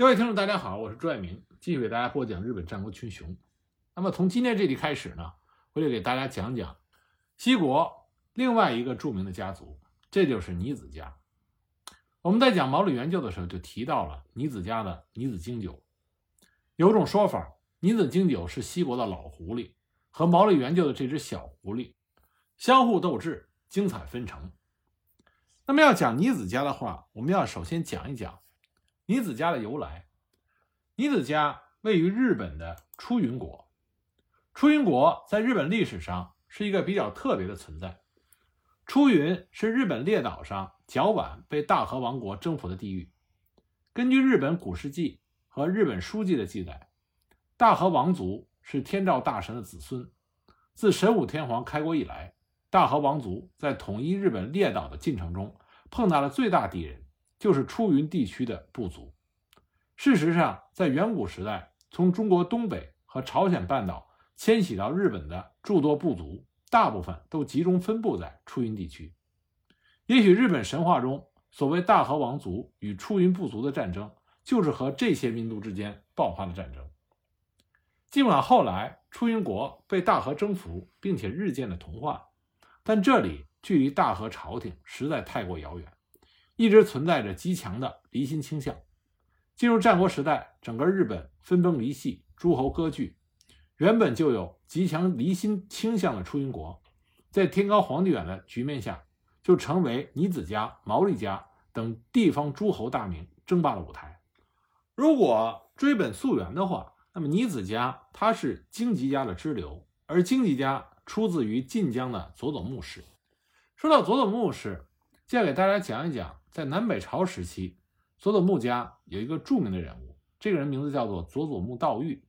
各位听众，大家好，我是朱爱明，继续给大家播讲日本战国群雄。那么从今天这里开始呢，我就给大家讲讲西国另外一个著名的家族，这就是尼子家。我们在讲毛利元就的时候就提到了尼子家的尼子经久。有种说法，尼子经久是西国的老狐狸，和毛利元就的这只小狐狸相互斗智，精彩纷呈。那么要讲尼子家的话，我们要首先讲一讲尼子家的由来。尼子家位于日本的出云国，出云国在日本历史上是一个比较特别的存在。出云是日本列岛上较晚被大和王国征服的地域。根据日本古事记和日本书记的记载，大和王族是天照大神的子孙。自神武天皇开国以来，大和王族在统一日本列岛的进程中，碰到了最大敌人，就是出云地区的部族。事实上，在远古时代，从中国东北和朝鲜半岛迁徙到日本的诸多部族。大部分都集中分布在出云地区。也许日本神话中所谓大和王族与出云部族的战争，就是和这些民族之间爆发的战争。尽管后来出云国被大和征服，并且日渐的同化，但这里距离大和朝廷实在太过遥远，一直存在着极强的离心倾向。进入战国时代，整个日本分崩离析，诸侯割据。原本就有极强离心倾向的出云国，在天高皇帝远的局面下，就成为尼子家、毛利家等地方诸侯大名争霸的舞台。如果追本溯源的话，那么尼子家他是荆棘家的支流，而荆棘家出自于晋江的佐佐木氏。说到佐佐木氏，接下来给大家讲一讲，在南北朝时期，佐佐木家有一个著名的人物，这个人名字叫做佐佐木道玉。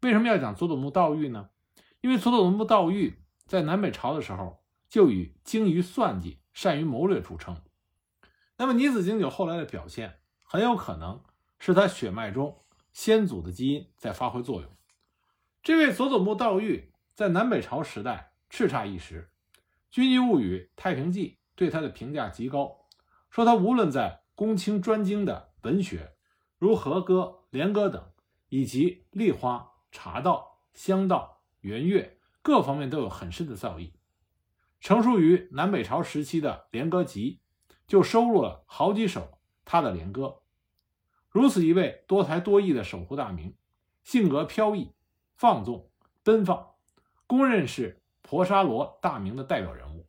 为什么要讲佐佐木道玉呢？因为佐佐木道玉在南北朝的时候就以精于算计、善于谋略著称。那么，尼子经久后来的表现很有可能是他血脉中先祖的基因在发挥作用。这位佐佐木道玉在南北朝时代叱咤一时，《军机物语》《太平记》对他的评价极高，说他无论在公卿专精的文学，如和歌、连歌等，以及立花。茶道、香道、元月各方面都有很深的造诣。成书于南北朝时期的《连歌集》就收录了好几首他的连歌。如此一位多才多艺的守护大名，性格飘逸、放纵、奔放，公认是婆沙罗大名的代表人物。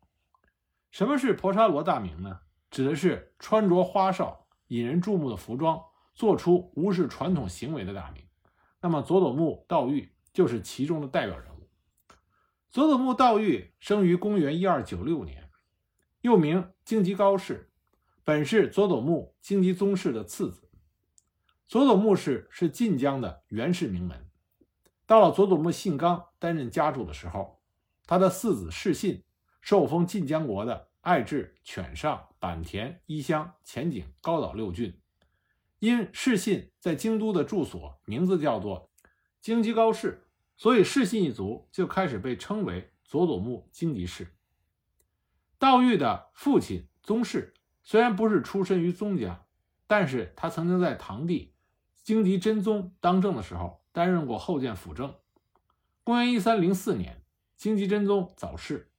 什么是婆沙罗大名呢？指的是穿着花哨、引人注目的服装，做出无视传统行为的大名。那么佐佐木道玉就是其中的代表人物。佐佐木道玉生于公元一二九六年，又名荆吉高氏，本是佐佐木荆吉宗室的次子。佐佐木氏是晋江的源氏名门。到了佐佐木信纲担任家主的时候，他的四子世信受封晋江国的爱知、犬上、坂田、伊香、前景、高岛六郡。因世信在京都的住所名字叫做京吉高氏，所以世信一族就开始被称为佐佐木京吉氏。道玉的父亲宗室虽然不是出身于宗家，但是他曾经在堂弟京吉真宗当政的时候担任过后见辅政。公元一三零四年，京吉真宗早逝，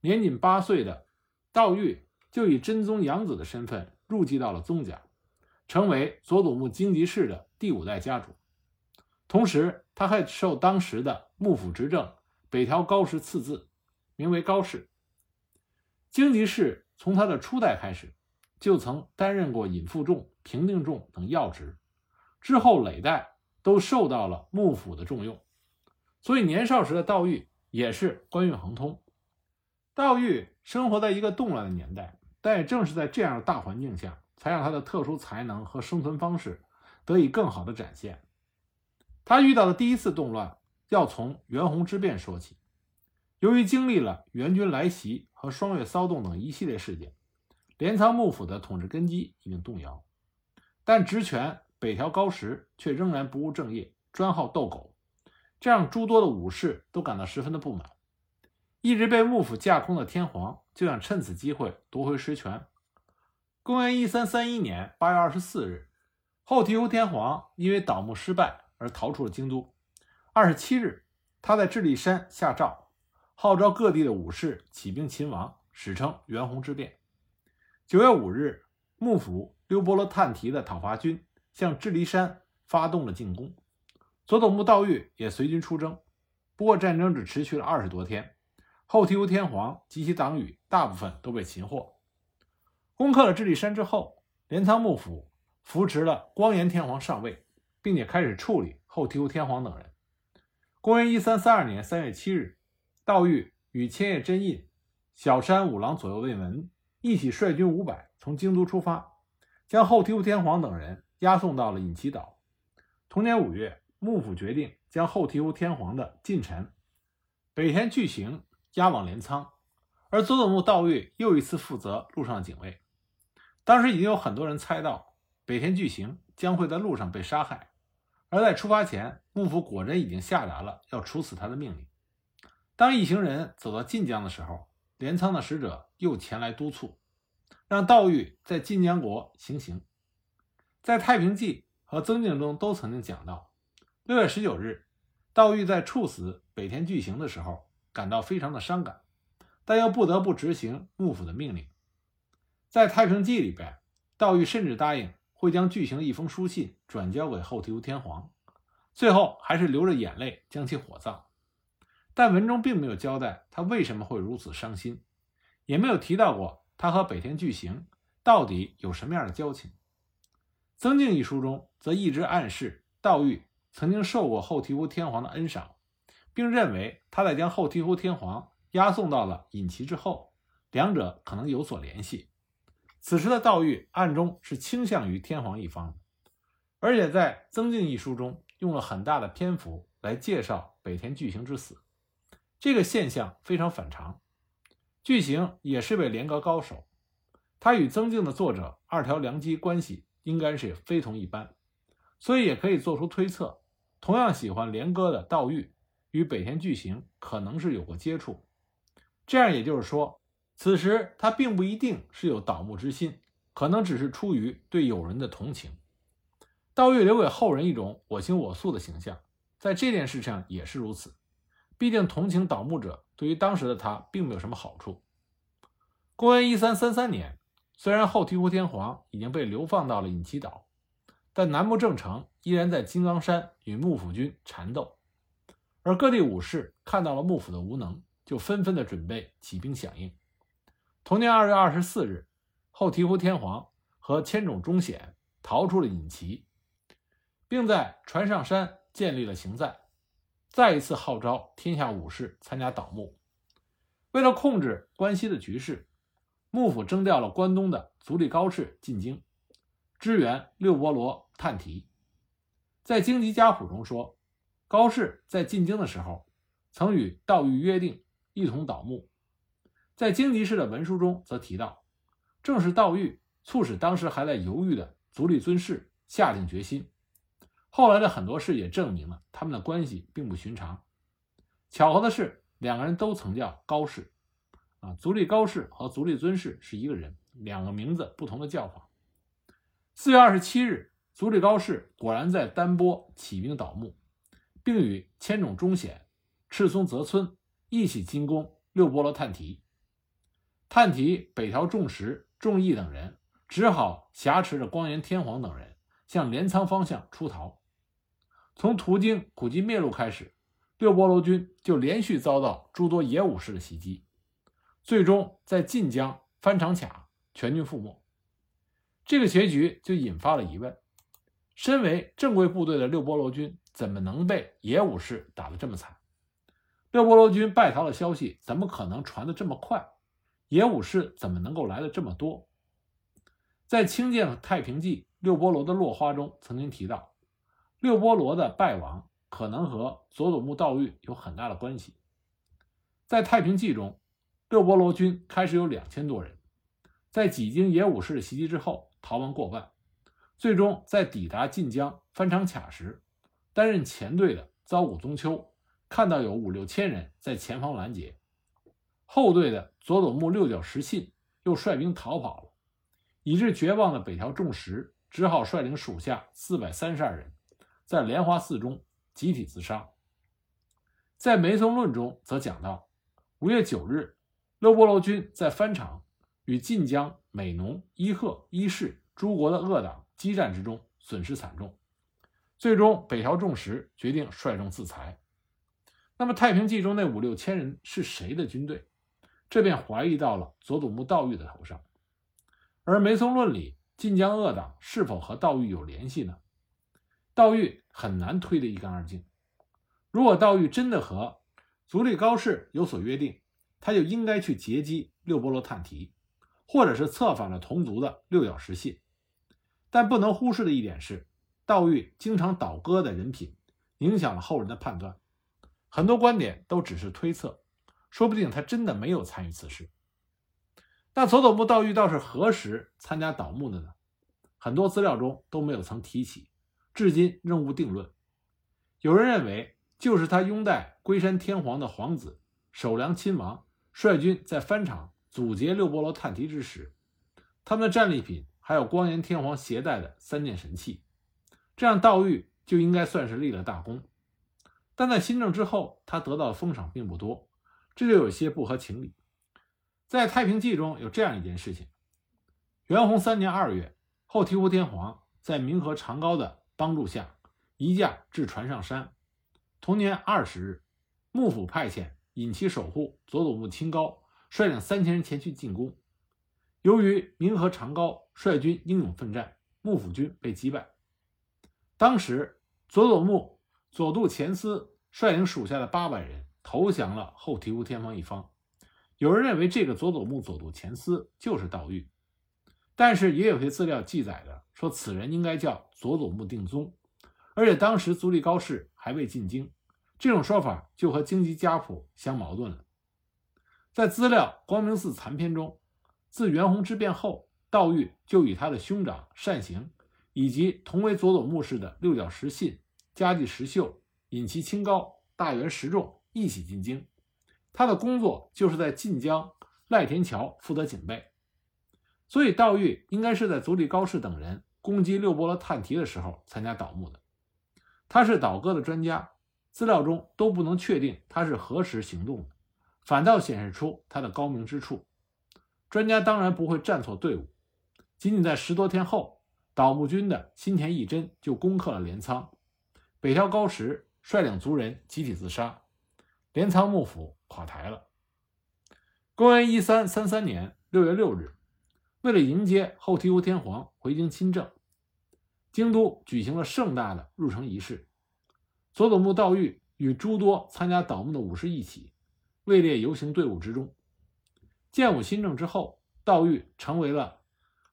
年仅八岁的道玉就以真宗养子的身份入继到了宗家。成为佐佐木京吉氏的第五代家主，同时他还受当时的幕府执政北条高时赐字，名为高氏。京吉氏从他的初代开始，就曾担任过尹副仲、平定仲等要职，之后累代都受到了幕府的重用，所以年少时的道玉也是官运亨通。道玉生活在一个动乱的年代，但也正是在这样的大环境下。才让他的特殊才能和生存方式得以更好的展现。他遇到的第一次动乱要从袁弘之变说起。由于经历了元军来袭和双月骚动等一系列事件，镰仓幕府的统治根基已经动摇，但职权北条高时却仍然不务正业，专好斗狗，这让诸多的武士都感到十分的不满。一直被幕府架空的天皇就想趁此机会夺回实权。公元一三三一年八月二十四日，后醍醐天皇因为倒幕失败而逃出了京都。二十七日，他在智利山下诏，号召各地的武士起兵勤王，史称元弘之变。九月五日，幕府六波罗探提的讨伐军向智利山发动了进攻，佐佐木道玉也随军出征。不过战争只持续了二十多天，后醍醐天皇及其党羽大部分都被擒获。攻克了智利山之后，镰仓幕府扶持了光严天皇上位，并且开始处理后醍醐天皇等人。公元一三三二年三月七日，道玉与千叶真印、小山五郎左右卫门一起率军五百从京都出发，将后醍醐天皇等人押送到了隐岐岛。同年五月，幕府决定将后醍醐天皇的近臣北田巨行押往镰仓，而佐佐木道玉又一次负责路上警卫。当时已经有很多人猜到北田巨行将会在路上被杀害，而在出发前，幕府果真已经下达了要处死他的命令。当一行人走到晋江的时候，镰仓的使者又前来督促，让道玉在晋江国行刑。在《太平记》和《曾经》中都曾经讲到，六月十九日，道玉在处死北田巨行的时候感到非常的伤感，但又不得不执行幕府的命令。在《太平记》里边，道玉甚至答应会将巨行的一封书信转交给后醍醐天皇，最后还是流着眼泪将其火葬。但文中并没有交代他为什么会如此伤心，也没有提到过他和北田巨行到底有什么样的交情。《曾静》一书中则一直暗示道玉曾经受过后醍醐天皇的恩赏，并认为他在将后醍醐天皇押送到了隐岐之后，两者可能有所联系。此时的道玉暗中是倾向于天皇一方，而且在《曾静》一书中用了很大的篇幅来介绍北田巨型之死，这个现象非常反常。巨型也是位连歌高手，他与曾静的作者二条良机关系应该是非同一般，所以也可以做出推测，同样喜欢连歌的道玉与北田巨行可能是有过接触，这样也就是说。此时他并不一定是有倒墓之心，可能只是出于对友人的同情。道玉留给后人一种我行我素的形象，在这件事上也是如此。毕竟同情倒墓者对于当时的他并没有什么好处。公元一三三三年，虽然后醍醐天皇已经被流放到了隐岐岛，但南木正成依然在金刚山与幕府军缠斗，而各地武士看到了幕府的无能，就纷纷的准备起兵响应。同年二月二十四日，后醍醐天皇和千种忠显逃出了隐岐，并在船上山建立了行在，再一次号召天下武士参加倒幕。为了控制关西的局势，幕府征调了关东的足利高氏进京，支援六波罗探提。在荆棘家谱中说，高氏在进京的时候，曾与道玉约定一同倒幕。在荆棘氏的文书中，则提到，正是道玉促使当时还在犹豫的足利尊氏下定决心。后来的很多事也证明了他们的关系并不寻常。巧合的是，两个人都曾叫高氏，啊，足利高氏和足利尊氏是一个人，两个名字不同的叫法。四月二十七日，足利高氏果然在丹波起兵倒幕，并与千种忠显、赤松泽村一起进攻六波罗探提。探提、北条重实、重义等人只好挟持着光严天皇等人向镰仓方向出逃。从途经古今灭路开始，六波罗军就连续遭到诸多野武士的袭击，最终在晋江翻长卡，全军覆没。这个结局就引发了疑问：身为正规部队的六波罗军，怎么能被野武士打得这么惨？六波罗军败逃的消息怎么可能传得这么快？野武士怎么能够来的这么多？在清建太平记六波罗的落花中曾经提到，六波罗的败亡可能和佐佐木道玉有很大的关系。在太平记中，六波罗军开始有两千多人，在几经野武士的袭击之后，逃亡过万，最终在抵达晋江翻长卡时，担任前队的遭谷宗秋看到有五六千人在前方拦截。后队的佐佐木六角实信又率兵逃跑了，以致绝望的北条重实只好率领属下四百三十二人，在莲花寺中集体自杀。在《梅松论》中则讲到，五月九日，勒波罗军在番场与晋江、美浓、伊贺、伊势诸国的恶党激战之中，损失惨重。最终，北条重实决定率众自裁。那么，《太平记》中那五六千人是谁的军队？这便怀疑到了佐佐木道玉的头上。而《梅松论》里，晋江恶党是否和道玉有联系呢？道玉很难推得一干二净。如果道玉真的和足利高氏有所约定，他就应该去截击六波罗探题，或者是策反了同族的六角石信。但不能忽视的一点是。道玉经常倒戈的人品，影响了后人的判断。很多观点都只是推测，说不定他真的没有参与此事。那佐佐木道玉倒是何时参加倒幕的呢？很多资料中都没有曾提起，至今仍无定论。有人认为，就是他拥戴龟山天皇的皇子守良亲王率军在番场阻截六波罗探题之时，他们的战利品还有光炎天皇携带的三件神器。这样，道玉就应该算是立了大功，但在新政之后，他得到的封赏并不多，这就有些不合情理。在《太平记》中有这样一件事情：元弘三年二月，后醍醐天皇在明和长高的帮助下移驾至船上山。同年二十日，幕府派遣引其守护佐佐木清高率领三千人前去进攻。由于明和长高率军英勇奋战，幕府军被击败。当时，佐佐木佐渡前司率领属下的八百人投降了后醍醐天皇一方。有人认为这个佐佐木佐渡前司就是道玉，但是也有些资料记载着说此人应该叫佐佐木定宗，而且当时足利高氏还未进京，这种说法就和京畿家谱相矛盾了。在资料《光明寺残篇》中，自元弘之变后，道玉就与他的兄长善行。以及同为佐佐木氏的六角石信、加地石秀、引其清高、大原石重一起进京。他的工作就是在晋江赖田桥负责警备，所以道玉应该是在足利高氏等人攻击六波罗探题的时候参加倒幕的。他是倒戈的专家，资料中都不能确定他是何时行动的，反倒显示出他的高明之处。专家当然不会站错队伍，仅仅在十多天后。倒幕军的新田义贞就攻克了镰仓，北条高时率领族人集体自杀，镰仓幕府垮台了。公元一三三三年六月六日，为了迎接后醍醐天皇回京亲政，京都举行了盛大的入城仪式。佐佐木道玉与诸多参加倒幕的武士一起位列游行队伍之中。建武新政之后，道玉成为了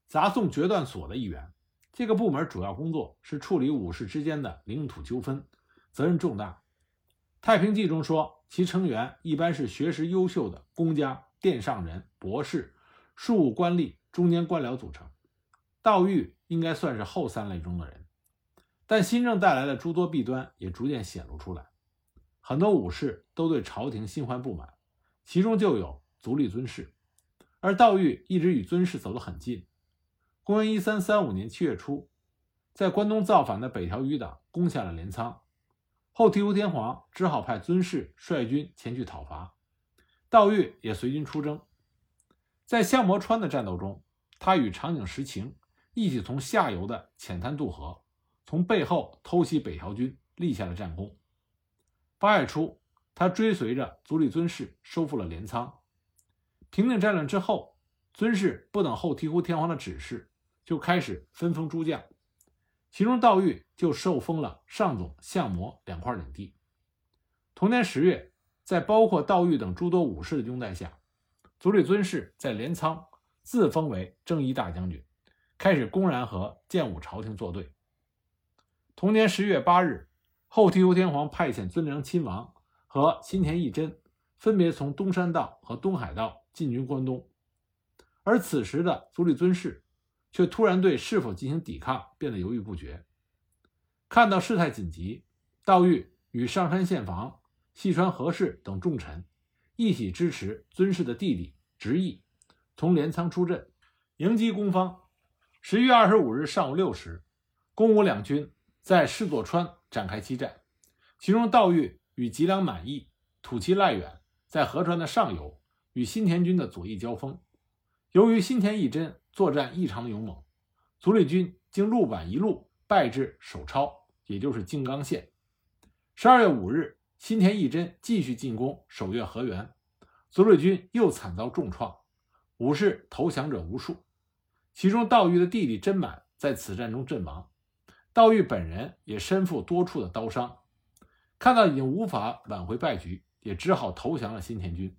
杂送决断所的一员。这个部门主要工作是处理武士之间的领土纠纷，责任重大。《太平记》中说，其成员一般是学识优秀的公家、殿上人、博士、庶务官吏、中间官僚组成。道玉应该算是后三类中的人，但新政带来的诸多弊端也逐渐显露出来。很多武士都对朝廷心怀不满，其中就有足利尊氏，而道玉一直与尊氏走得很近。公元一三三五年七月初，在关东造反的北条余党攻下了镰仓，后醍醐天皇只好派尊氏率军前去讨伐，道玉也随军出征。在相模川的战斗中，他与长井实晴一起从下游的浅滩渡河，从背后偷袭北条军，立下了战功。八月初，他追随着足利尊氏收复了镰仓。平定战乱之后，尊氏不等后醍醐天皇的指示。就开始分封诸将，其中道玉就受封了上总、相模两块领地。同年十月，在包括道玉等诸多武士的拥戴下，足利尊氏在镰仓自封为征夷大将军，开始公然和建武朝廷作对。同年十月八日，后醍醐天皇派遣尊良亲王和新田义贞分别从东山道和东海道进军关东，而此时的足利尊氏。却突然对是否进行抵抗变得犹豫不决。看到事态紧急，道玉与上山宪房、细川和氏等重臣一起支持尊氏的弟弟直义，从镰仓出阵迎击攻方。十一月二十五日上午六时，公武两军在狮左川展开激战，其中道玉与吉良满意、土岐赖远在河川的上游与新田军的左翼交锋。由于新田义贞作战异常的勇猛，足利军经鹿坂一路败至手抄，也就是静冈县。十二月五日，新田义贞继续进攻守越河原，足利军又惨遭重创，武士投降者无数。其中，道玉的弟弟真满在此战中阵亡，道玉本人也身负多处的刀伤。看到已经无法挽回败局，也只好投降了新田军。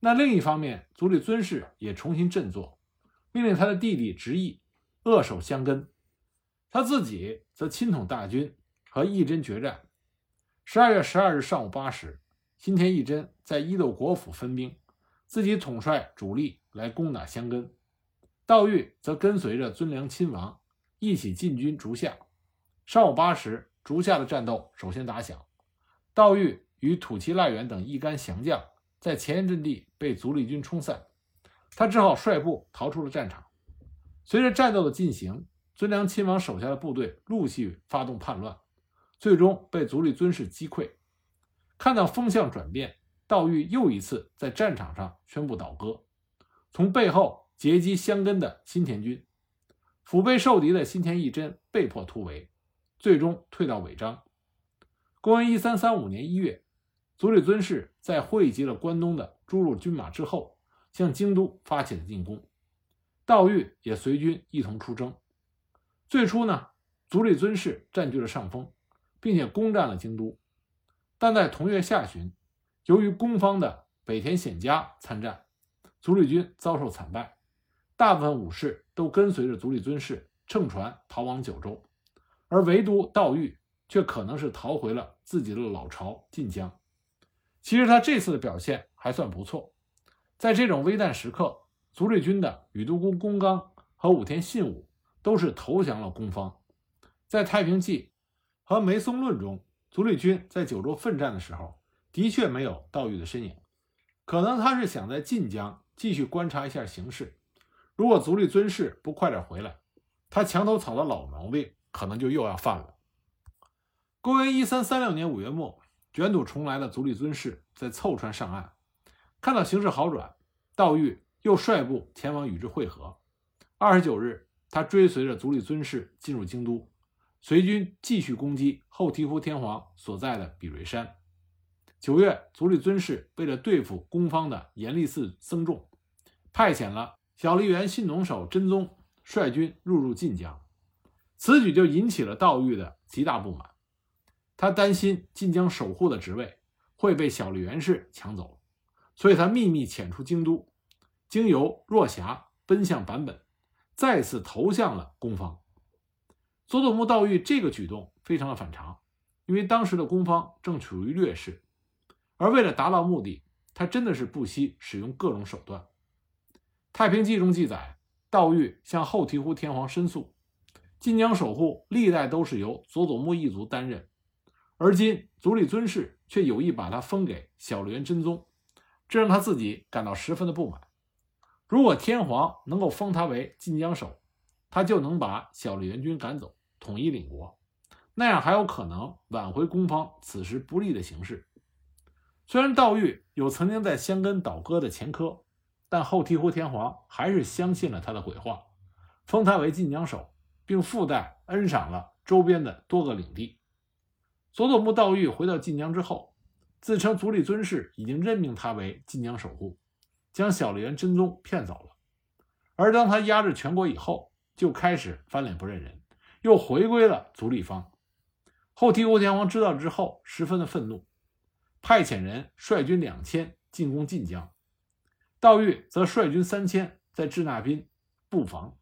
那另一方面，足利尊氏也重新振作，命令他的弟弟直义扼守箱根，他自己则亲统大军和义贞决战。十二月十二日上午八时，新田义贞在伊豆国府分兵，自己统帅主力来攻打箱根。道玉则跟随着尊良亲王一起进军竹下。上午八时，竹下的战斗首先打响。道玉与土岐赖元等一干降将在前沿阵地被足利军冲散，他只好率部逃出了战场。随着战斗的进行，尊良亲王手下的部队陆续发动叛乱，最终被足利尊氏击溃。看到风向转变，道玉又一次在战场上宣布倒戈，从背后。截击箱根的新田军，腹背受敌的新田义贞被迫突围，最终退到尾张。公元一三三五年一月，足利尊氏在汇集了关东的诸路军马之后，向京都发起了进攻。道玉也随军一同出征。最初呢，足利尊氏占据了上风，并且攻占了京都。但在同月下旬，由于攻方的北田显家参战，足利军遭受惨败。大部分武士都跟随着足利尊氏乘船逃往九州，而唯独道玉却可能是逃回了自己的老巢晋江。其实他这次的表现还算不错，在这种危难时刻，足利军的宇都宫公刚和武田信武都是投降了攻方。在《太平记》和《梅松论》中，足利军在九州奋战的时候，的确没有道玉的身影，可能他是想在晋江继续观察一下形势。如果足利尊氏不快点回来，他墙头草的老毛病可能就又要犯了。公元一三三六年五月末，卷土重来的足利尊氏在凑船上岸，看到形势好转，道玉又率部前往与之会合。二十九日，他追随着足利尊氏进入京都，随军继续攻击后醍醐天皇所在的比瑞山。九月，足利尊氏为了对付攻方的严立寺僧众，派遣了。小笠原信农守真宗率军入入晋江，此举就引起了道玉的极大不满。他担心晋江守护的职位会被小笠原氏抢走，所以他秘密潜出京都，经由若狭奔向坂本，再次投向了攻方。佐佐木道玉这个举动非常的反常，因为当时的攻方正处于劣势，而为了达到目的，他真的是不惜使用各种手段。《太平记》中记载，道玉向后醍醐天皇申诉，晋江守护历代都是由佐佐木一族担任，而今足利尊氏却有意把他封给小笠原真宗，这让他自己感到十分的不满。如果天皇能够封他为晋江守，他就能把小笠原军赶走，统一领国，那样还有可能挽回攻方此时不利的形势。虽然道玉有曾经在香根倒戈的前科。但后醍醐天皇还是相信了他的鬼话，封他为晋江守，并附带恩赏了周边的多个领地。佐佐木道玉回到晋江之后，自称足利尊氏已经任命他为晋江守护，将小笠原真宗骗走了。而当他压制全国以后，就开始翻脸不认人，又回归了足利方。后醍醐天皇知道之后，十分的愤怒，派遣人率军两千进攻晋江。道玉则率军三千在智那滨布防，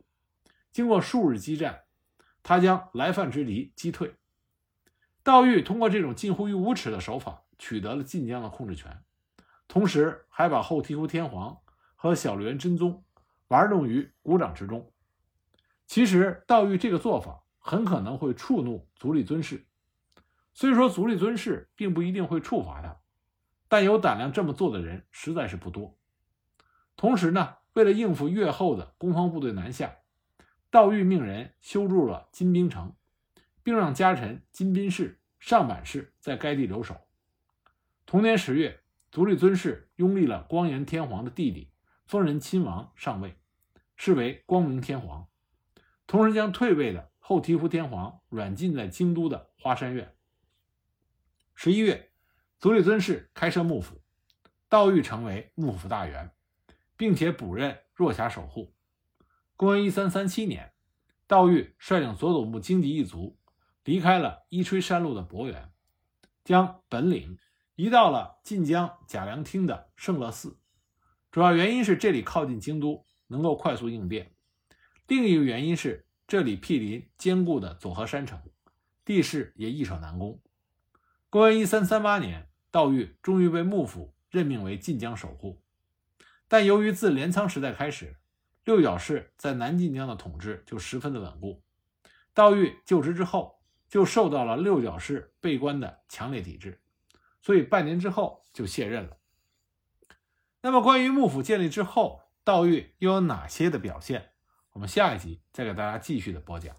经过数日激战，他将来犯之敌击退。道玉通过这种近乎于无耻的手法，取得了晋江的控制权，同时还把后醍醐天皇和小笠原真宗玩弄于股掌之中。其实，道玉这个做法很可能会触怒足利尊氏。虽说足利尊氏并不一定会处罚他，但有胆量这么做的人实在是不多。同时呢，为了应付越后的攻方部队南下，道玉命人修筑了金兵城，并让家臣金斌氏、上板氏在该地留守。同年十月，足利尊氏拥立了光炎天皇的弟弟，丰仁亲王上位，是为光明天皇。同时将退位的后醍醐天皇软禁在京都的花山院。十一月，足利尊氏开设幕府，道玉成为幕府大员，并且补任若狭守护。公元一三三七年，道玉率领佐佐木荆棘一族离开了伊吹山路的博原，将本领移到了晋江贾良町的圣乐寺。主要原因是这里靠近京都，能够快速应变；另一个原因是这里毗邻坚固的佐贺山城，地势也易守难攻。公元一三三八年，道玉终于被幕府任命为晋江守护，但由于自镰仓时代开始，六角氏在南晋江的统治就十分的稳固。道玉就职之后，就受到了六角氏被官的强烈抵制，所以半年之后就卸任了。那么，关于幕府建立之后，道玉又有哪些的表现？我们下一集再给大家继续的播讲。